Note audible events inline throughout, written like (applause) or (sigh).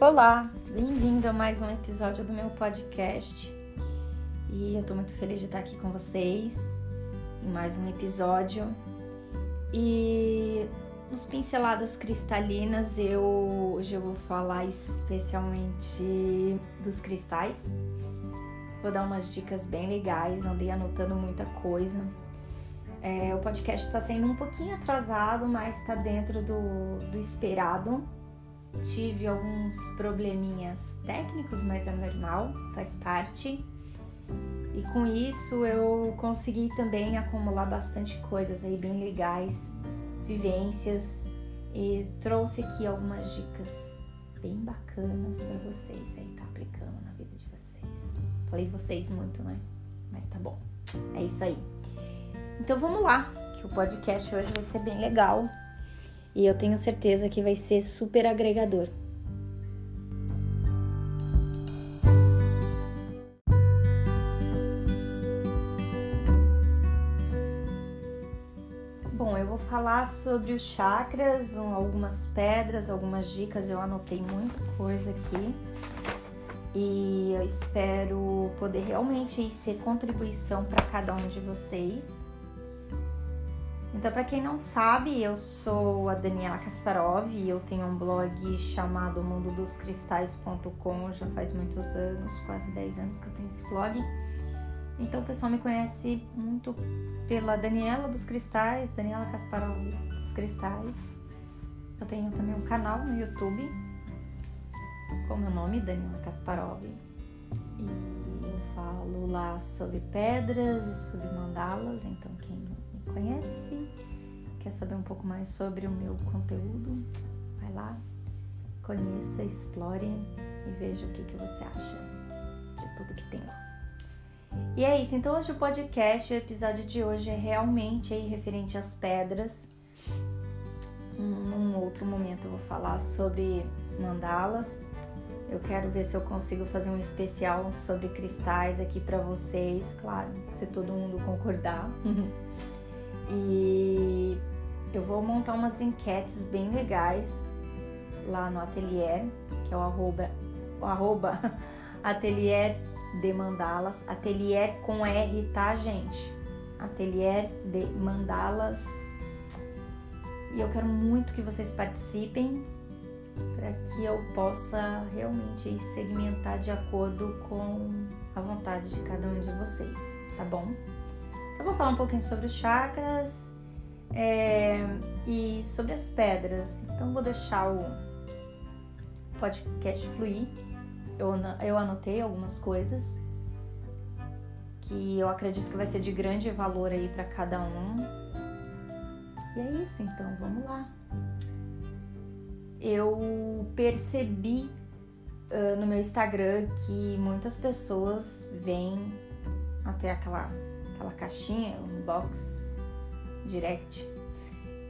Olá, bem-vindo a mais um episódio do meu podcast. E eu tô muito feliz de estar aqui com vocês em mais um episódio. E nos pinceladas cristalinas eu hoje eu vou falar especialmente dos cristais. Vou dar umas dicas bem legais, andei anotando muita coisa. É, o podcast está sendo um pouquinho atrasado, mas está dentro do, do esperado. Tive alguns probleminhas técnicos, mas é normal, faz parte. E com isso eu consegui também acumular bastante coisas aí bem legais, vivências e trouxe aqui algumas dicas bem bacanas para vocês aí tá aplicando na vida de vocês. Falei vocês muito, né? Mas tá bom. É isso aí. Então vamos lá, que o podcast hoje vai ser bem legal e eu tenho certeza que vai ser super agregador. Bom, eu vou falar sobre os chakras, algumas pedras, algumas dicas. Eu anotei muita coisa aqui e eu espero poder realmente ser contribuição para cada um de vocês. Então, para quem não sabe, eu sou a Daniela Kasparov e eu tenho um blog chamado mundodoscristais.com. Já faz muitos anos, quase 10 anos que eu tenho esse blog. Então, o pessoal me conhece muito pela Daniela dos Cristais, Daniela Kasparov dos Cristais. Eu tenho também um canal no YouTube com meu nome, Daniela Kasparov. E eu falo lá sobre pedras e sobre mandalas, então quem conhece, quer saber um pouco mais sobre o meu conteúdo, vai lá, conheça, explore e veja o que, que você acha de tudo que tem lá. E é isso, então hoje o podcast, o episódio de hoje é realmente aí referente às pedras. Num outro momento eu vou falar sobre mandalas. Eu quero ver se eu consigo fazer um especial sobre cristais aqui para vocês, claro, se todo mundo concordar. (laughs) E eu vou montar umas enquetes bem legais lá no ateliê, que é o arroba, o arroba (laughs) ateliê de mandalas, ateliê com R, tá, gente? Ateliê de mandalas. E eu quero muito que vocês participem para que eu possa realmente segmentar de acordo com a vontade de cada um de vocês, tá bom? Eu vou falar um pouquinho sobre os chakras é, e sobre as pedras. Então, vou deixar o podcast fluir. Eu, eu anotei algumas coisas que eu acredito que vai ser de grande valor aí para cada um. E é isso, então vamos lá. Eu percebi uh, no meu Instagram que muitas pessoas vêm até aquela aquela caixinha, um box direct,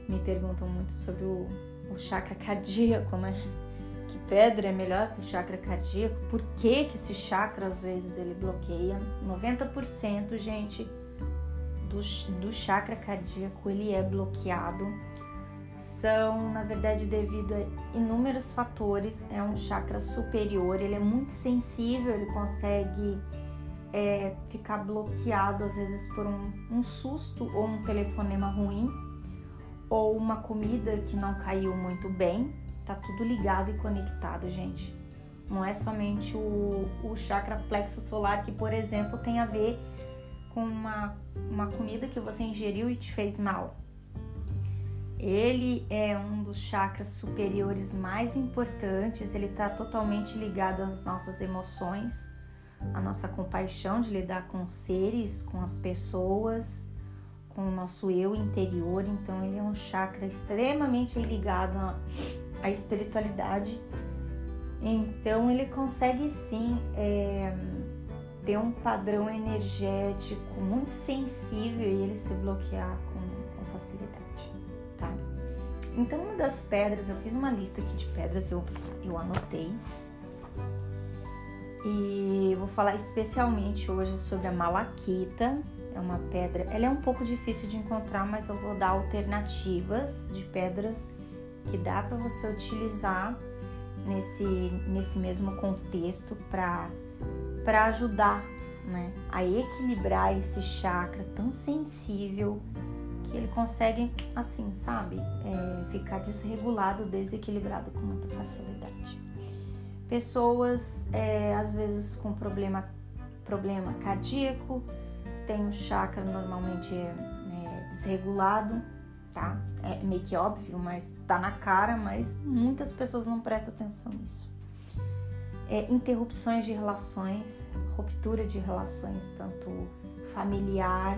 me perguntam muito sobre o, o chakra cardíaco, né? Que pedra é melhor que o chakra cardíaco? Por que, que esse chakra às vezes ele bloqueia? 90%, gente, do, do chakra cardíaco ele é bloqueado. São, na verdade, devido a inúmeros fatores. É um chakra superior, ele é muito sensível, ele consegue é, ficar bloqueado às vezes por um, um susto ou um telefonema ruim ou uma comida que não caiu muito bem. Tá tudo ligado e conectado, gente. Não é somente o, o chakra plexo solar que, por exemplo, tem a ver com uma, uma comida que você ingeriu e te fez mal. Ele é um dos chakras superiores mais importantes, ele está totalmente ligado às nossas emoções, a nossa compaixão de lidar com os seres, com as pessoas, com o nosso eu interior. Então, ele é um chakra extremamente ligado à, à espiritualidade. Então, ele consegue sim é, ter um padrão energético muito sensível e ele se bloquear com, com facilidade, tá? Então, uma das pedras, eu fiz uma lista aqui de pedras, eu, eu anotei e vou falar especialmente hoje sobre a malaquita. É uma pedra, ela é um pouco difícil de encontrar, mas eu vou dar alternativas de pedras que dá para você utilizar nesse, nesse mesmo contexto para ajudar né, a equilibrar esse chakra tão sensível que ele consegue, assim, sabe, é, ficar desregulado, desequilibrado com muita facilidade. Pessoas, é, às vezes, com problema, problema cardíaco, tem o chakra normalmente é, é, desregulado, tá? É meio que óbvio, mas tá na cara, mas muitas pessoas não prestam atenção nisso. É, interrupções de relações, ruptura de relações, tanto familiar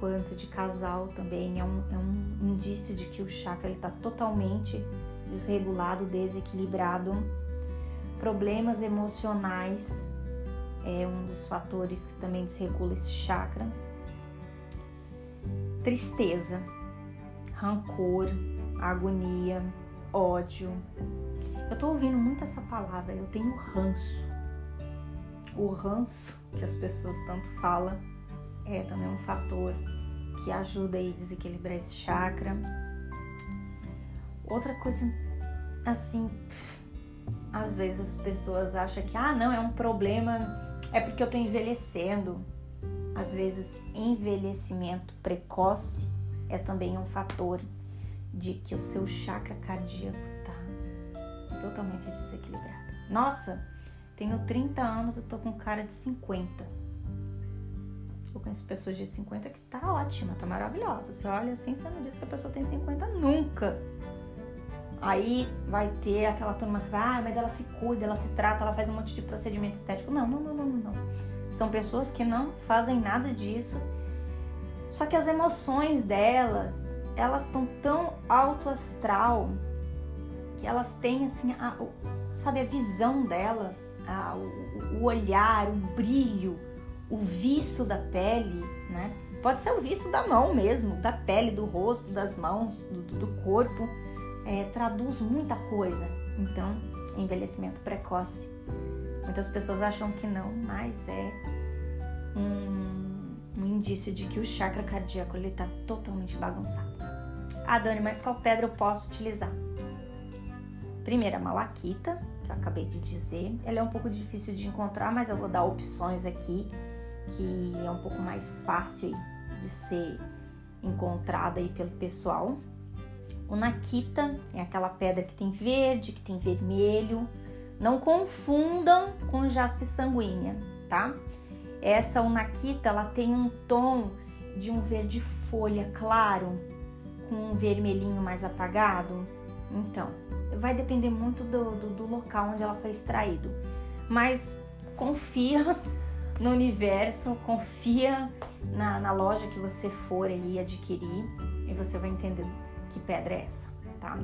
quanto de casal também, é um, é um indício de que o chakra está totalmente desregulado, desequilibrado. Problemas emocionais é um dos fatores que também desregula esse chakra. Tristeza, rancor, agonia, ódio. Eu tô ouvindo muito essa palavra, eu tenho ranço. O ranço que as pessoas tanto falam é também um fator que ajuda a desequilibrar esse chakra. Outra coisa, assim, às vezes as pessoas acham que, ah, não, é um problema, é porque eu tô envelhecendo. Às vezes, envelhecimento precoce é também um fator de que o seu chakra cardíaco tá totalmente desequilibrado. Nossa, tenho 30 anos, eu tô com cara de 50. Eu conheço pessoas de 50 que tá ótima, tá maravilhosa. Você olha assim, você não diz que a pessoa tem 50 nunca. Aí vai ter aquela turma que vai, ah, mas ela se cuida, ela se trata, ela faz um monte de procedimento estético. Não, não, não, não, não. São pessoas que não fazem nada disso. Só que as emoções delas, elas estão tão alto astral que elas têm assim, a, sabe, a visão delas, a, o, o olhar, o brilho, o viço da pele, né? Pode ser o viço da mão mesmo, da pele, do rosto, das mãos, do, do corpo é, traduz muita coisa. Então, envelhecimento precoce. Muitas pessoas acham que não, mas é um, um indício de que o chakra cardíaco ele está totalmente bagunçado. Ah, Dani, mas qual pedra eu posso utilizar? Primeiro, a malaquita, que eu acabei de dizer. Ela é um pouco difícil de encontrar, mas eu vou dar opções aqui que é um pouco mais fácil de ser encontrada aí pelo pessoal. O Nakita é aquela pedra que tem verde, que tem vermelho. Não confundam com jaspe sanguínea, tá? Essa Nakita, ela tem um tom de um verde folha claro com um vermelhinho mais apagado. Então, vai depender muito do, do, do local onde ela foi extraído. Mas confia no universo, confia na, na loja que você for aí adquirir e você vai entender que pedra é essa, tá?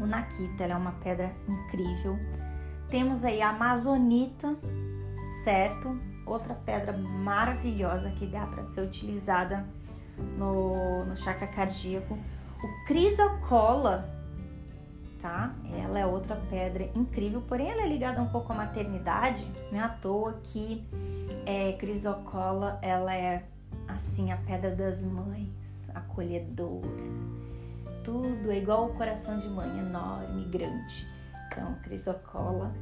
O Nakita, ela é uma pedra incrível. Temos aí a Amazonita, certo? Outra pedra maravilhosa que dá para ser utilizada no, no chakra cardíaco. O Crisocola, tá? Ela é outra pedra incrível, porém ela é ligada um pouco à maternidade, não é à toa que é, Crisocola, ela é assim a pedra das mães, acolhedora tudo, é igual o coração de mãe, enorme, grande. Então, crisocola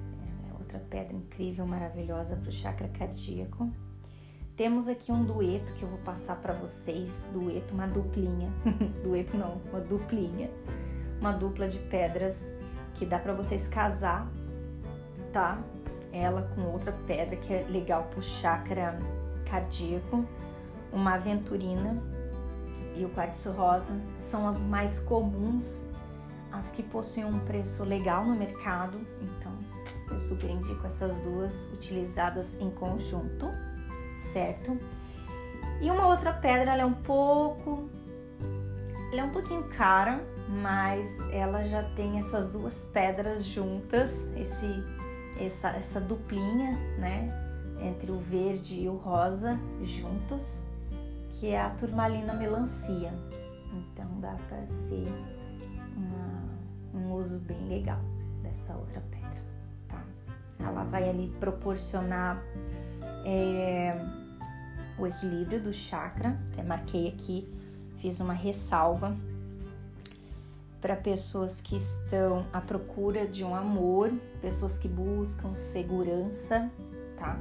é outra pedra incrível, maravilhosa para o chakra cardíaco. Temos aqui um dueto que eu vou passar para vocês, dueto, uma duplinha, (laughs) dueto não, uma duplinha, uma dupla de pedras que dá para vocês casar, tá? Ela com outra pedra que é legal para o chakra cardíaco, uma aventurina e o quartzo rosa são as mais comuns, as que possuem um preço legal no mercado. Então, eu super indico essas duas utilizadas em conjunto, certo? E uma outra pedra, ela é um pouco, ela é um pouquinho cara, mas ela já tem essas duas pedras juntas, esse, essa, essa duplinha, né? Entre o verde e o rosa juntos que é a turmalina melancia. Então dá para ser uma, um uso bem legal dessa outra pedra, tá? Ela vai ali proporcionar é, o equilíbrio do chakra, até marquei aqui, fiz uma ressalva. para pessoas que estão à procura de um amor, pessoas que buscam segurança, tá?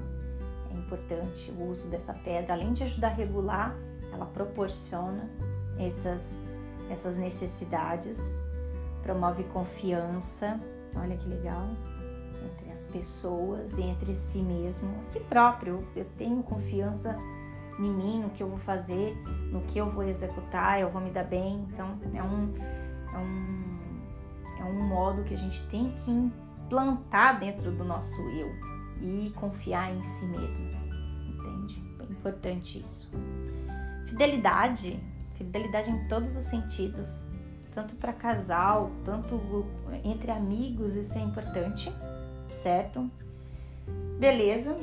Importante o uso dessa pedra, além de ajudar a regular, ela proporciona essas, essas necessidades, promove confiança, olha que legal, entre as pessoas e entre si mesmo, a si próprio. Eu tenho confiança em mim, no que eu vou fazer, no que eu vou executar, eu vou me dar bem. Então, é um, é um, é um modo que a gente tem que implantar dentro do nosso eu e confiar em si mesmo, entende? É importante isso. Fidelidade, fidelidade em todos os sentidos, tanto para casal, tanto entre amigos, isso é importante, certo? Beleza.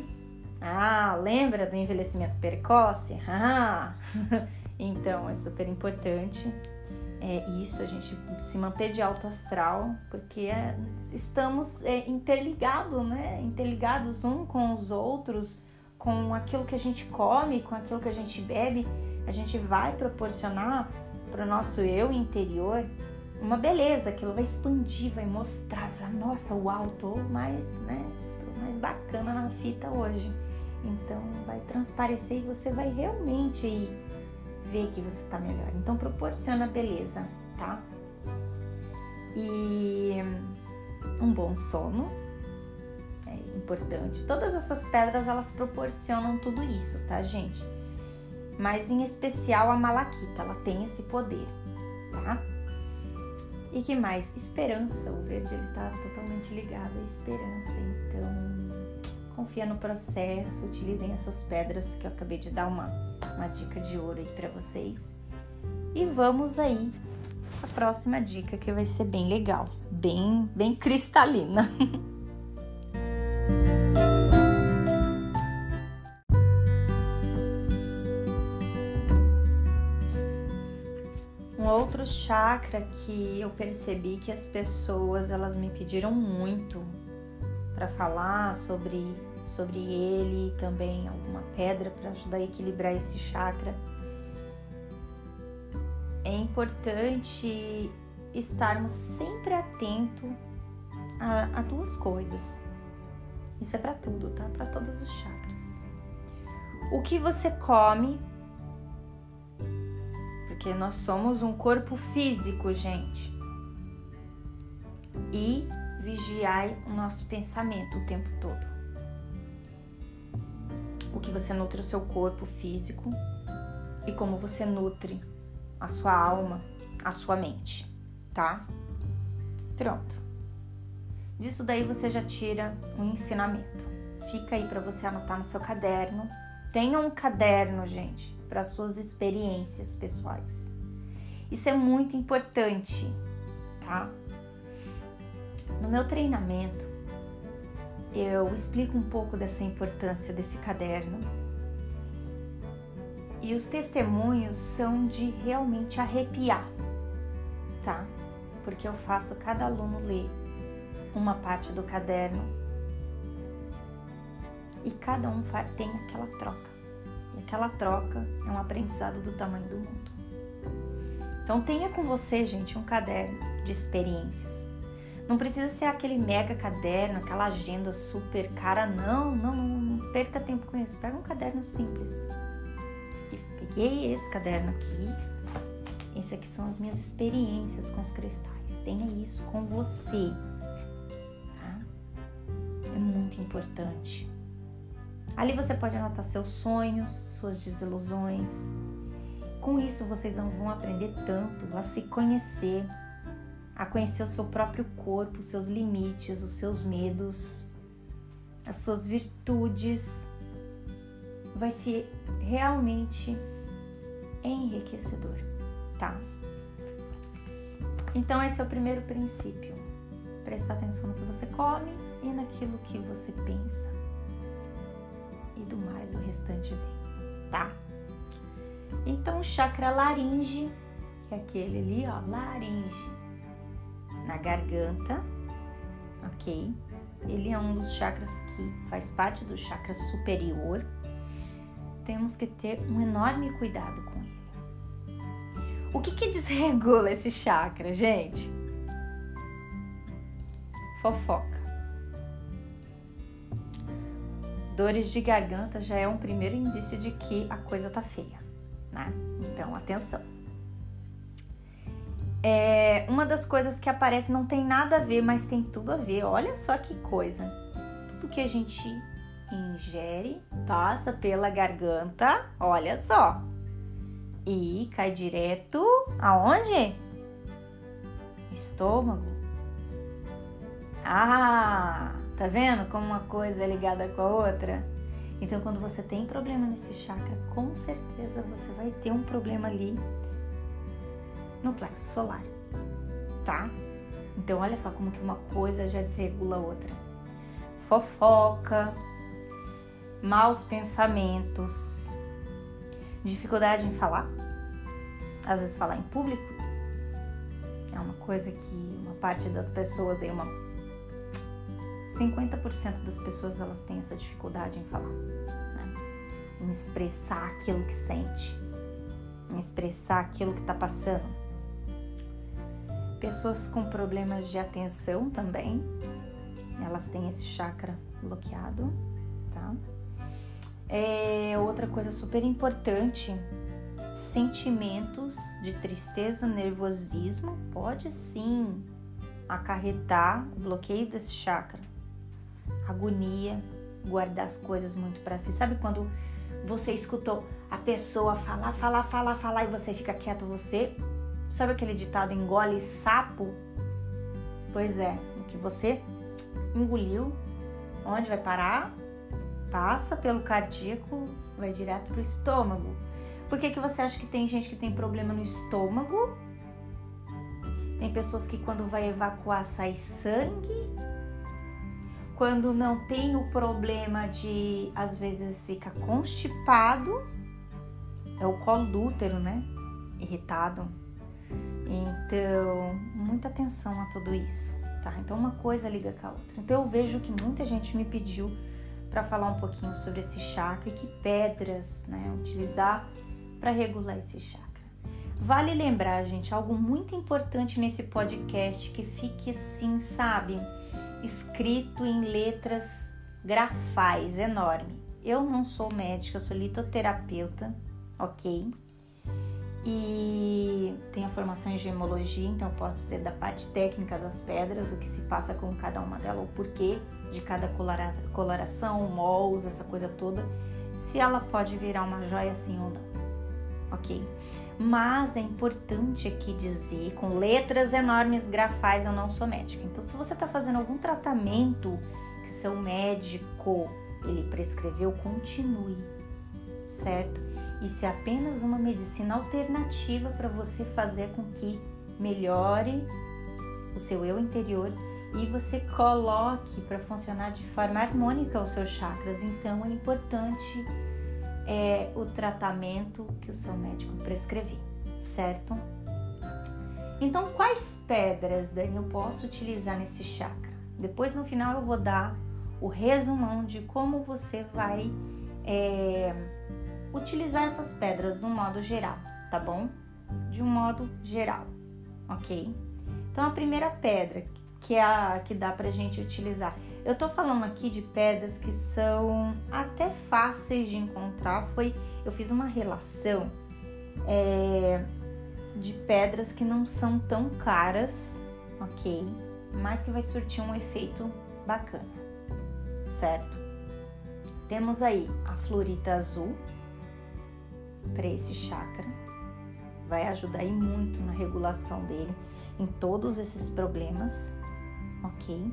Ah, lembra do envelhecimento precoce? (laughs) Ah, (laughs) então é super importante é isso, a gente se manter de alto astral, porque é, estamos é, interligados, né? Interligados um com os outros, com aquilo que a gente come, com aquilo que a gente bebe, a gente vai proporcionar para o nosso eu interior uma beleza, aquilo vai expandir, vai mostrar, falar, nossa, uau, tô mais, né? Tô mais bacana na fita hoje. Então vai transparecer e você vai realmente ver que você tá melhor. Então proporciona beleza, tá? E um bom sono é importante. Todas essas pedras elas proporcionam tudo isso, tá, gente? Mas em especial a malaquita, ela tem esse poder, tá? E que mais? Esperança. O verde ele tá totalmente ligado à esperança. Então, confia no processo, utilizem essas pedras que eu acabei de dar uma, uma dica de ouro aí para vocês. E vamos aí a próxima dica que vai ser bem legal, bem, bem cristalina. (laughs) um outro chakra que eu percebi que as pessoas elas me pediram muito para falar sobre, sobre ele, também alguma pedra para ajudar a equilibrar esse chakra. É importante estarmos sempre atento a, a duas coisas. Isso é para tudo, tá? Para todos os chakras. O que você come, porque nós somos um corpo físico, gente. E vigiai o nosso pensamento o tempo todo. O que você nutre o seu corpo físico e como você nutre a sua alma, a sua mente, tá? Pronto. Disso daí você já tira um ensinamento. Fica aí para você anotar no seu caderno. Tenha um caderno, gente, para suas experiências pessoais. Isso é muito importante, tá? No meu treinamento, eu explico um pouco dessa importância desse caderno. E os testemunhos são de realmente arrepiar, tá? Porque eu faço cada aluno ler uma parte do caderno e cada um tem aquela troca. E aquela troca é um aprendizado do tamanho do mundo. Então tenha com você, gente, um caderno de experiências não precisa ser aquele mega caderno, aquela agenda super cara, não, não, não, não perca tempo com isso. Pega um caderno simples. E peguei esse caderno aqui. Esse aqui são as minhas experiências com os cristais. Tenha isso com você, tá? É muito importante. Ali você pode anotar seus sonhos, suas desilusões. Com isso vocês vão aprender tanto a se conhecer, a conhecer o seu próprio corpo, os seus limites, os seus medos, as suas virtudes. Vai ser realmente enriquecedor, tá? Então, esse é o primeiro princípio. Prestar atenção no que você come e naquilo que você pensa. E do mais, o restante vem, tá? Então, o chakra laringe, que é aquele ali, ó, laringe na garganta, ok? Ele é um dos chakras que faz parte do chakra superior. Temos que ter um enorme cuidado com ele. O que que desregula esse chakra, gente? Fofoca. Dores de garganta já é um primeiro indício de que a coisa tá feia, né? Então, atenção. É, uma das coisas que aparece não tem nada a ver, mas tem tudo a ver. Olha só que coisa. Tudo que a gente ingere passa pela garganta, olha só. E cai direto aonde? Estômago. Ah, Tá vendo como uma coisa é ligada com a outra? Então, quando você tem problema nesse chakra, com certeza você vai ter um problema ali no plexo solar, tá? Então, olha só como que uma coisa já desregula a outra. Fofoca, maus pensamentos, dificuldade em falar, às vezes falar em público, é uma coisa que uma parte das pessoas aí, uma 50% das pessoas elas têm essa dificuldade em falar, né? em expressar aquilo que sente, em expressar aquilo que está passando. Pessoas com problemas de atenção também, elas têm esse chakra bloqueado, tá? É outra coisa super importante, sentimentos de tristeza, nervosismo pode sim acarretar o bloqueio desse chakra agonia, guardar as coisas muito para si. Sabe quando você escutou a pessoa falar, falar, falar, falar e você fica quieto você? Sabe aquele ditado engole sapo? Pois é, o que você engoliu, onde vai parar? Passa pelo cardíaco, vai direto pro estômago. Por que, que você acha que tem gente que tem problema no estômago? Tem pessoas que quando vai evacuar sai sangue quando não tem o problema de às vezes fica constipado, é o colo do útero, né? Irritado. Então, muita atenção a tudo isso, tá? Então, uma coisa liga com a outra. Então, eu vejo que muita gente me pediu para falar um pouquinho sobre esse chakra e que pedras, né, utilizar para regular esse chakra. Vale lembrar, gente, algo muito importante nesse podcast que fique assim, sabe? escrito em letras grafais enorme. Eu não sou médica, sou litoterapeuta, ok? E tenho a formação em gemologia, então posso dizer da parte técnica das pedras, o que se passa com cada uma delas, o porquê de cada coloração, mols, essa coisa toda, se ela pode virar uma joia assim ou não, ok? mas é importante aqui dizer, com letras enormes grafais, eu não sou médica. Então, se você está fazendo algum tratamento que seu médico ele prescreveu, continue, certo? Isso é apenas uma medicina alternativa para você fazer com que melhore o seu eu interior e você coloque para funcionar de forma harmônica os seus chakras. Então, é importante é o tratamento que o seu médico prescrever, certo? Então, quais pedras daí eu posso utilizar nesse chakra? Depois, no final, eu vou dar o resumão de como você vai é, utilizar essas pedras de um modo geral, tá bom? De um modo geral, ok? Então, a primeira pedra que é a que dá pra gente utilizar eu tô falando aqui de pedras que são até fáceis de encontrar. Foi, eu fiz uma relação é, de pedras que não são tão caras, ok? Mas que vai surtir um efeito bacana, certo? Temos aí a florita azul para esse chakra, vai ajudar aí muito na regulação dele em todos esses problemas, ok?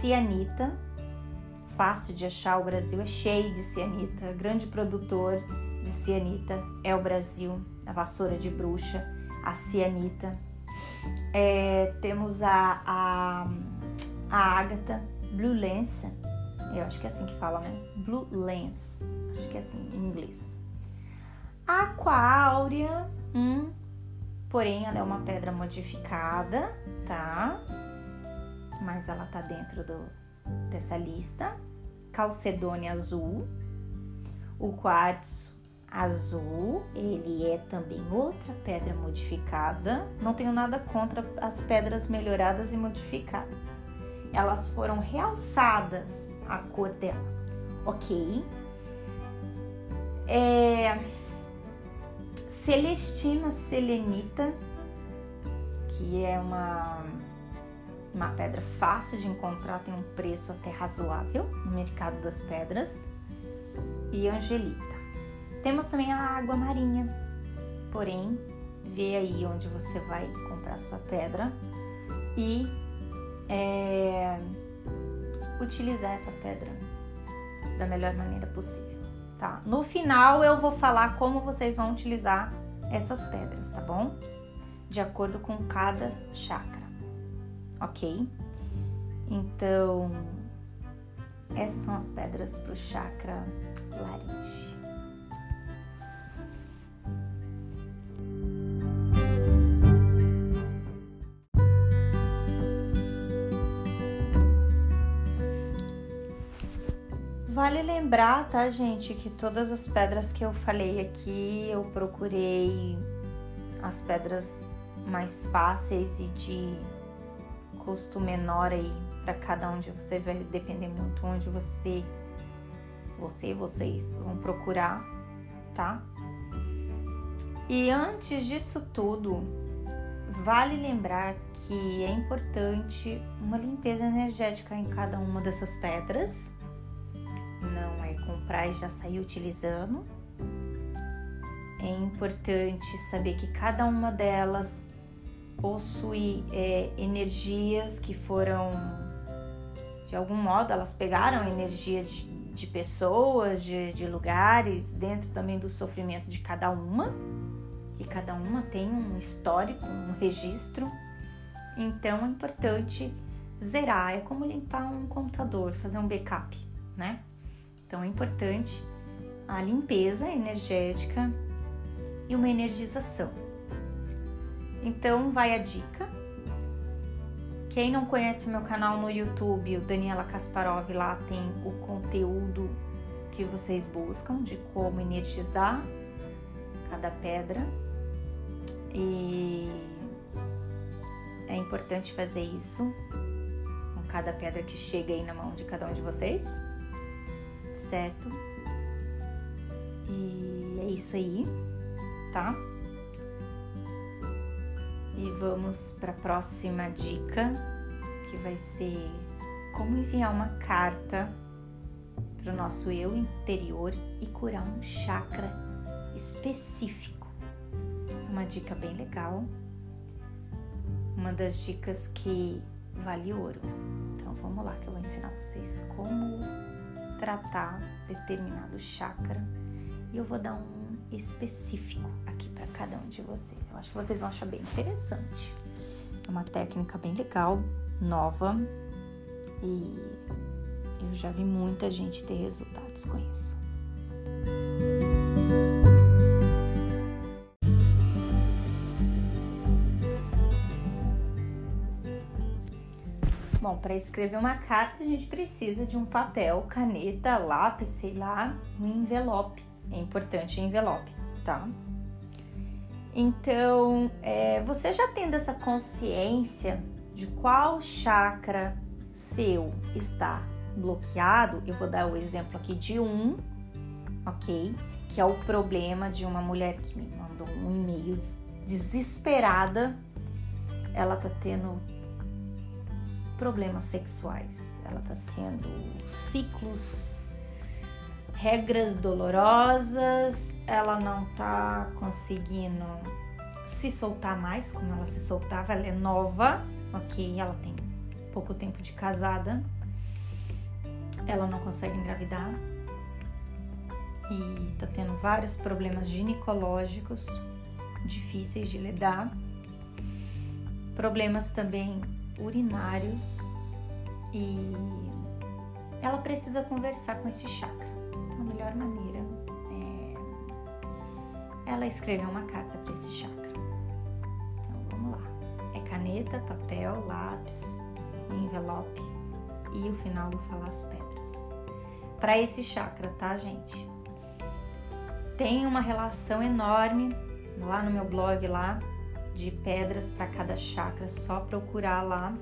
cianita, fácil de achar, o Brasil é cheio de cianita, grande produtor de cianita é o Brasil, a vassoura de bruxa, a cianita. É, temos a, a, a ágata, Blue Lens, eu acho que é assim que fala, né? Blue Lens, acho que é assim em inglês. A aquáurea, hum, porém ela é uma pedra modificada, tá? mas ela tá dentro do, dessa lista. Calcedônia azul, o quartzo azul, ele é também outra pedra modificada. Não tenho nada contra as pedras melhoradas e modificadas. Elas foram realçadas a cor dela, ok? É Celestina selenita, que é uma, uma pedra fácil de encontrar, tem um preço até razoável no mercado das pedras, e angelita. Temos também a água marinha, porém, vê aí onde você vai comprar sua pedra e é, utilizar essa pedra da melhor maneira possível, tá? No final eu vou falar como vocês vão utilizar essas pedras, tá bom? De acordo com cada chakra, ok? Então, essas são as pedras para o chakra laringe. Vale lembrar, tá, gente, que todas as pedras que eu falei aqui, eu procurei as pedras mais fáceis e de custo menor aí para cada um de vocês. Vai depender muito onde você, você e vocês vão procurar, tá? E antes disso tudo, vale lembrar que é importante uma limpeza energética em cada uma dessas pedras não é comprar e já sair utilizando. É importante saber que cada uma delas possui é, energias que foram, de algum modo, elas pegaram energia de, de pessoas, de, de lugares, dentro também do sofrimento de cada uma, e cada uma tem um histórico, um registro. Então é importante zerar, é como limpar um computador, fazer um backup, né? Então é importante a limpeza energética e uma energização. Então vai a dica. Quem não conhece o meu canal no YouTube, o Daniela Kasparov, lá tem o conteúdo que vocês buscam de como energizar cada pedra. E é importante fazer isso com cada pedra que chega aí na mão de cada um de vocês certo? E é isso aí, tá? E vamos para a próxima dica, que vai ser como enviar uma carta para o nosso eu interior e curar um chakra específico. Uma dica bem legal, uma das dicas que vale ouro. Então vamos lá que eu vou ensinar vocês como tratar determinado chakra e eu vou dar um específico aqui para cada um de vocês. Eu acho que vocês vão achar bem interessante. É uma técnica bem legal, nova e eu já vi muita gente ter resultados com isso. Para escrever uma carta a gente precisa de um papel, caneta, lápis, sei lá, um envelope. É importante envelope, tá? Então, é, você já tendo essa consciência de qual chakra seu está bloqueado, eu vou dar o exemplo aqui de um, ok? Que é o problema de uma mulher que me mandou um e-mail desesperada. Ela tá tendo problemas sexuais. Ela tá tendo ciclos, regras dolorosas, ela não tá conseguindo se soltar mais como ela se soltava. Ela é nova, ok? Ela tem pouco tempo de casada. Ela não consegue engravidar e tá tendo vários problemas ginecológicos difíceis de lidar. Problemas também urinários e ela precisa conversar com esse chakra. Então, a melhor maneira é ela escrever uma carta para esse chakra. Então, vamos lá. É caneta, papel, lápis, envelope e o final vou falar as pedras. Para esse chakra, tá, gente? tem uma relação enorme lá no meu blog lá de pedras para cada chakra, só procurar lá.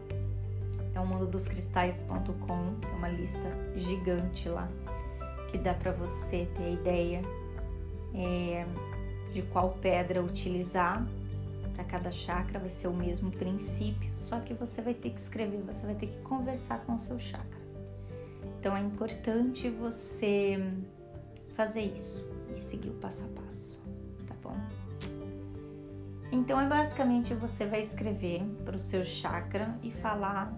É o mundo dos cristais.com, é uma lista gigante lá que dá para você ter a ideia é, de qual pedra utilizar para cada chakra, vai ser o mesmo princípio, só que você vai ter que escrever, você vai ter que conversar com o seu chakra. Então é importante você fazer isso e seguir o passo a passo? Então é basicamente você vai escrever para o seu chakra e falar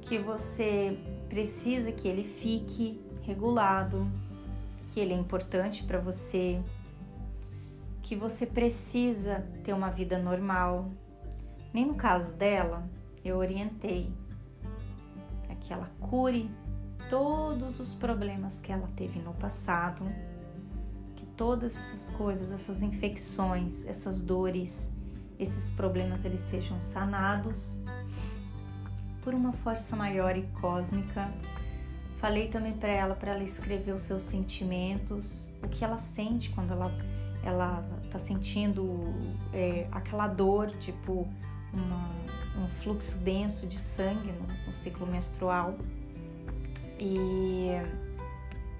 que você precisa que ele fique regulado, que ele é importante para você, que você precisa ter uma vida normal. Nem no caso dela, eu orientei para que ela cure todos os problemas que ela teve no passado, todas essas coisas, essas infecções, essas dores, esses problemas eles sejam sanados por uma força maior e cósmica. Falei também para ela para ela escrever os seus sentimentos, o que ela sente quando ela ela tá sentindo é, aquela dor, tipo uma, um fluxo denso de sangue no, no ciclo menstrual. E,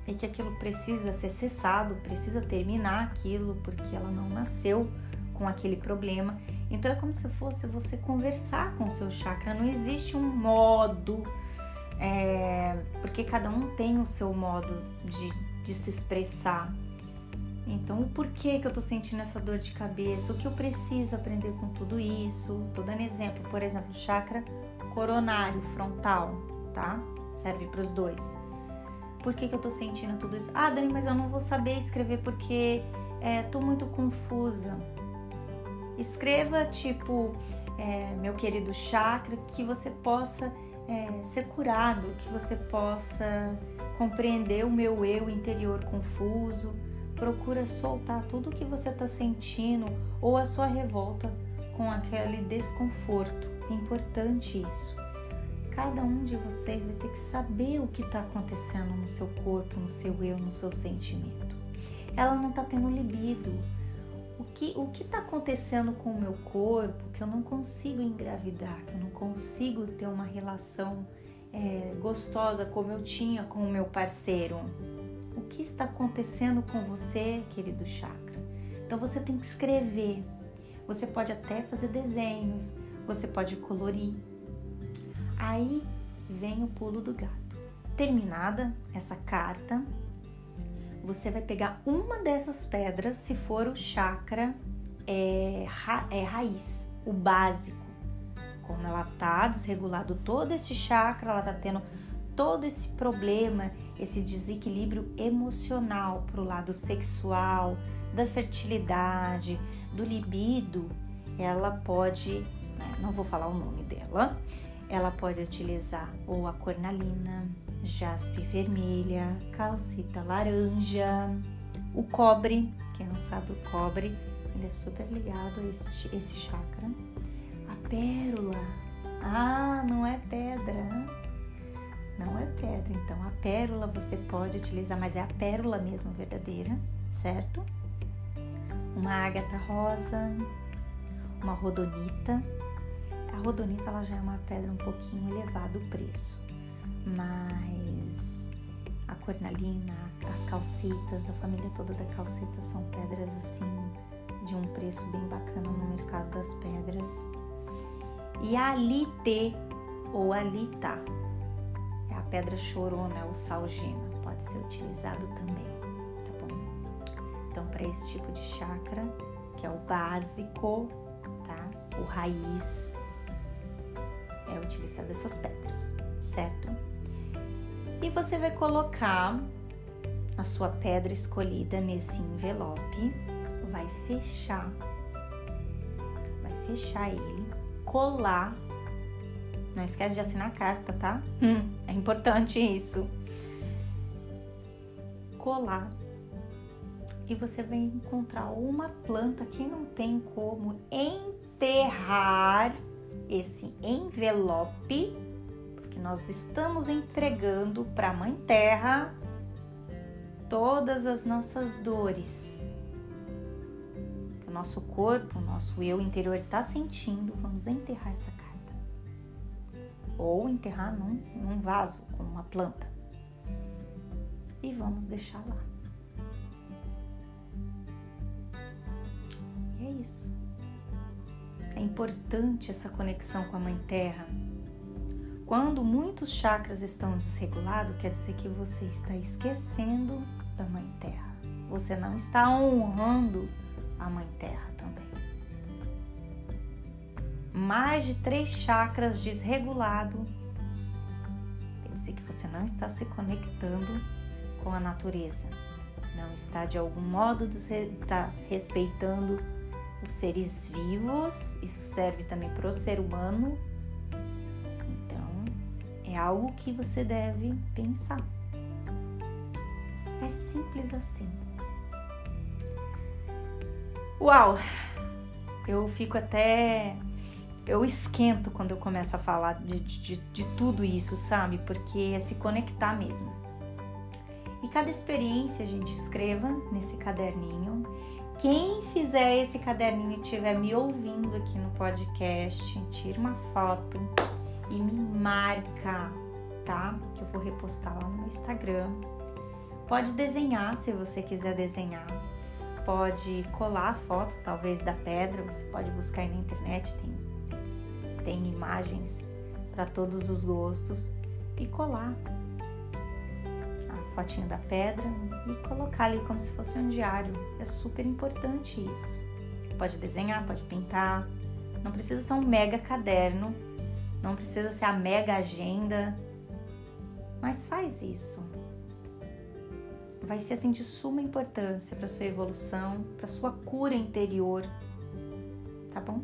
e que aquilo precisa ser cessado, precisa terminar aquilo porque ela não nasceu com aquele problema. Então é como se fosse você conversar com o seu chakra. Não existe um modo é, porque cada um tem o seu modo de, de se expressar. Então, o porquê que eu tô sentindo essa dor de cabeça, o que eu preciso aprender com tudo isso. Tô dando exemplo, por exemplo, chakra coronário frontal, tá? Serve para os dois. Por que, que eu tô sentindo tudo isso? Ah, Dani, mas eu não vou saber escrever porque é, tô muito confusa. Escreva, tipo, é, meu querido chakra, que você possa é, ser curado, que você possa compreender o meu eu interior confuso. Procura soltar tudo o que você está sentindo ou a sua revolta com aquele desconforto. É importante isso. Cada um de vocês vai ter que saber o que está acontecendo no seu corpo, no seu eu, no seu sentimento. Ela não está tendo libido o que o que está acontecendo com o meu corpo que eu não consigo engravidar, que eu não consigo ter uma relação é, gostosa como eu tinha com o meu parceiro. O que está acontecendo com você, querido chakra? Então você tem que escrever. Você pode até fazer desenhos, você pode colorir. Aí vem o pulo do gato. Terminada essa carta, você vai pegar uma dessas pedras, se for o chakra é, ra, é raiz, o básico. Como ela tá desregulado todo esse chakra, ela tá tendo todo esse problema, esse desequilíbrio emocional pro lado sexual, da fertilidade, do libido, ela pode, né, não vou falar o nome dela, ela pode utilizar ou a cornalina, jaspe vermelha, calcita laranja, o cobre, quem não sabe o cobre, ele é super ligado a esse, esse chakra. A pérola, ah, não é pedra, não é pedra, então a pérola você pode utilizar, mas é a pérola mesmo verdadeira, certo? Uma ágata rosa, uma rodonita. A rodonita ela já é uma pedra um pouquinho elevado o preço mas a cornalina, as calcitas, a família toda da calcita são pedras assim de um preço bem bacana no mercado das pedras. E a alite ou alita é a pedra chorona, é o salgema, pode ser utilizado também, tá bom? Então, para esse tipo de chakra, que é o básico, tá? O raiz, é utilizado essas pedras, certo? E você vai colocar a sua pedra escolhida nesse envelope, vai fechar, vai fechar ele, colar. Não esquece de assinar a carta, tá? Hum, é importante isso. Colar. E você vai encontrar uma planta que não tem como enterrar esse envelope nós estamos entregando para a Mãe Terra todas as nossas dores o nosso corpo, o nosso eu interior está sentindo, vamos enterrar essa carta. Ou enterrar num, num vaso com uma planta. E vamos deixar lá. E é isso. Importante essa conexão com a Mãe Terra. Quando muitos chakras estão desregulados, quer dizer que você está esquecendo da Mãe Terra. Você não está honrando a Mãe Terra também. Mais de três chakras desregulado, quer dizer que você não está se conectando com a natureza, não está de algum modo está respeitando os seres vivos, isso serve também para o ser humano. Então, é algo que você deve pensar. É simples assim. Uau! Eu fico até. Eu esquento quando eu começo a falar de, de, de tudo isso, sabe? Porque é se conectar mesmo. E cada experiência a gente escreva nesse caderninho quem fizer esse caderninho e estiver me ouvindo aqui no podcast, tira uma foto e me marca, tá? Que eu vou repostar lá no Instagram. Pode desenhar se você quiser desenhar. Pode colar a foto, talvez da pedra. Você pode buscar aí na internet, tem, tem imagens para todos os gostos e colar fotinho da pedra e colocar ali como se fosse um diário. É super importante isso. Pode desenhar, pode pintar. Não precisa ser um mega caderno, não precisa ser a mega agenda, mas faz isso. Vai ser assim de suma importância para sua evolução, para sua cura interior. Tá bom?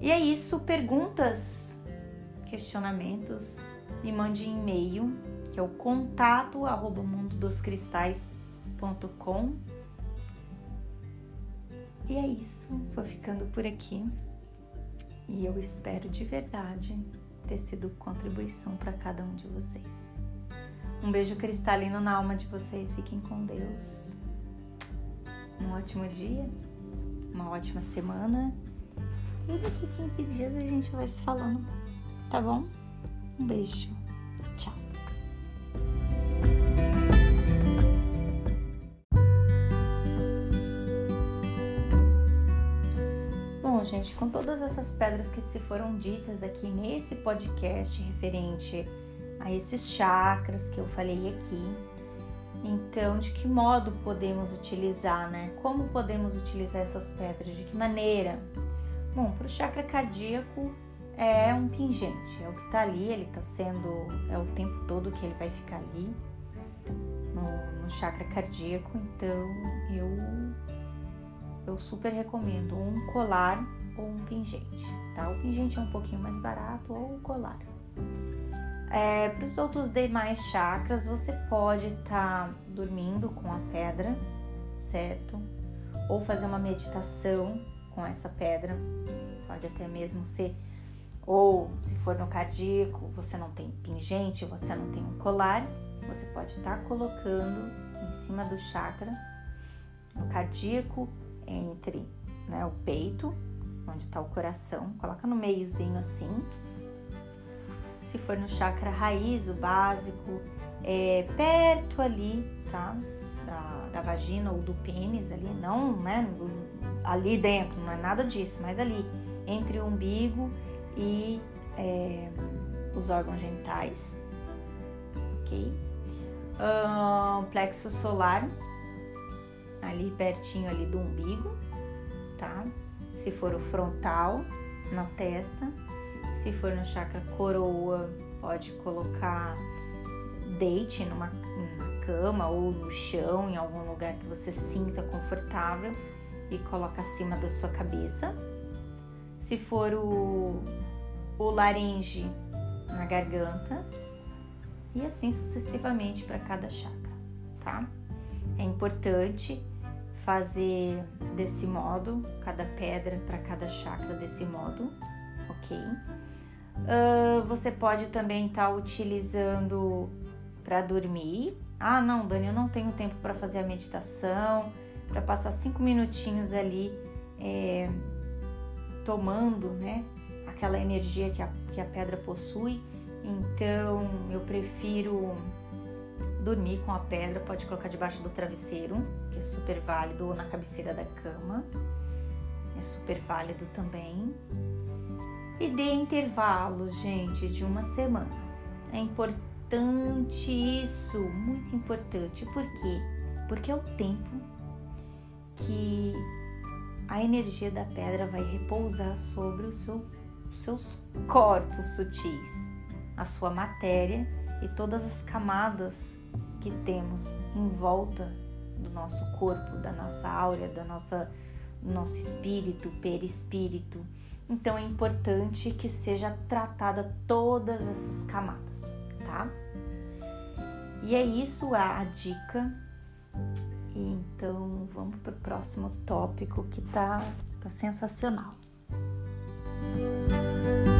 E é isso, perguntas, questionamentos, me mande e-mail que é o contato arroba mundodoscristais.com. E é isso, vou ficando por aqui. E eu espero de verdade ter sido contribuição para cada um de vocês. Um beijo cristalino na alma de vocês, fiquem com Deus. Um ótimo dia, uma ótima semana. E daqui 15 dias a gente vai se falando, tá bom? Um beijo. Tchau. gente, com todas essas pedras que se foram ditas aqui nesse podcast referente a esses chakras que eu falei aqui, então de que modo podemos utilizar, né? Como podemos utilizar essas pedras? De que maneira? Bom, para o chakra cardíaco é um pingente, é o que está ali, ele está sendo, é o tempo todo que ele vai ficar ali no, no chakra cardíaco, então eu eu super recomendo um colar ou um pingente, tá? O pingente é um pouquinho mais barato ou o colar. É, Para os outros demais chakras, você pode estar tá dormindo com a pedra, certo? Ou fazer uma meditação com essa pedra, pode até mesmo ser. Ou se for no cardíaco, você não tem pingente, você não tem um colar, você pode estar tá colocando em cima do chakra, no cardíaco, entre né, o peito onde está o coração, coloca no meiozinho assim. Se for no chakra raiz, o básico, é perto ali, tá? Da, da vagina ou do pênis ali, não, né? Ali dentro, não é nada disso, mas ali, entre o umbigo e é, os órgãos genitais, ok? Uh, plexo solar, ali pertinho ali do umbigo, tá? se for o frontal, na testa. Se for no chakra coroa, pode colocar deite numa, numa cama ou no chão, em algum lugar que você sinta confortável e coloca acima da sua cabeça. Se for o, o laringe na garganta e assim sucessivamente para cada chakra, tá? É importante fazer desse modo, cada pedra para cada chakra desse modo, ok? Uh, você pode também estar tá utilizando para dormir Ah, não, Dani, eu não tenho tempo para fazer a meditação, para passar cinco minutinhos ali é, tomando, né, aquela energia que a, que a pedra possui. Então, eu prefiro dormir com a pedra, pode colocar debaixo do travesseiro, que é super válido, ou na cabeceira da cama, é super válido também. E dê intervalos, gente, de uma semana. É importante isso, muito importante. Por quê? Porque é o tempo que a energia da pedra vai repousar sobre o seu, os seus corpos sutis, a sua matéria e todas as camadas que temos em volta do nosso corpo, da nossa áurea, da nossa do nosso espírito, perispírito. Então é importante que seja tratada todas essas camadas, tá? E é isso a dica. Então vamos para o próximo tópico que tá, tá sensacional. Música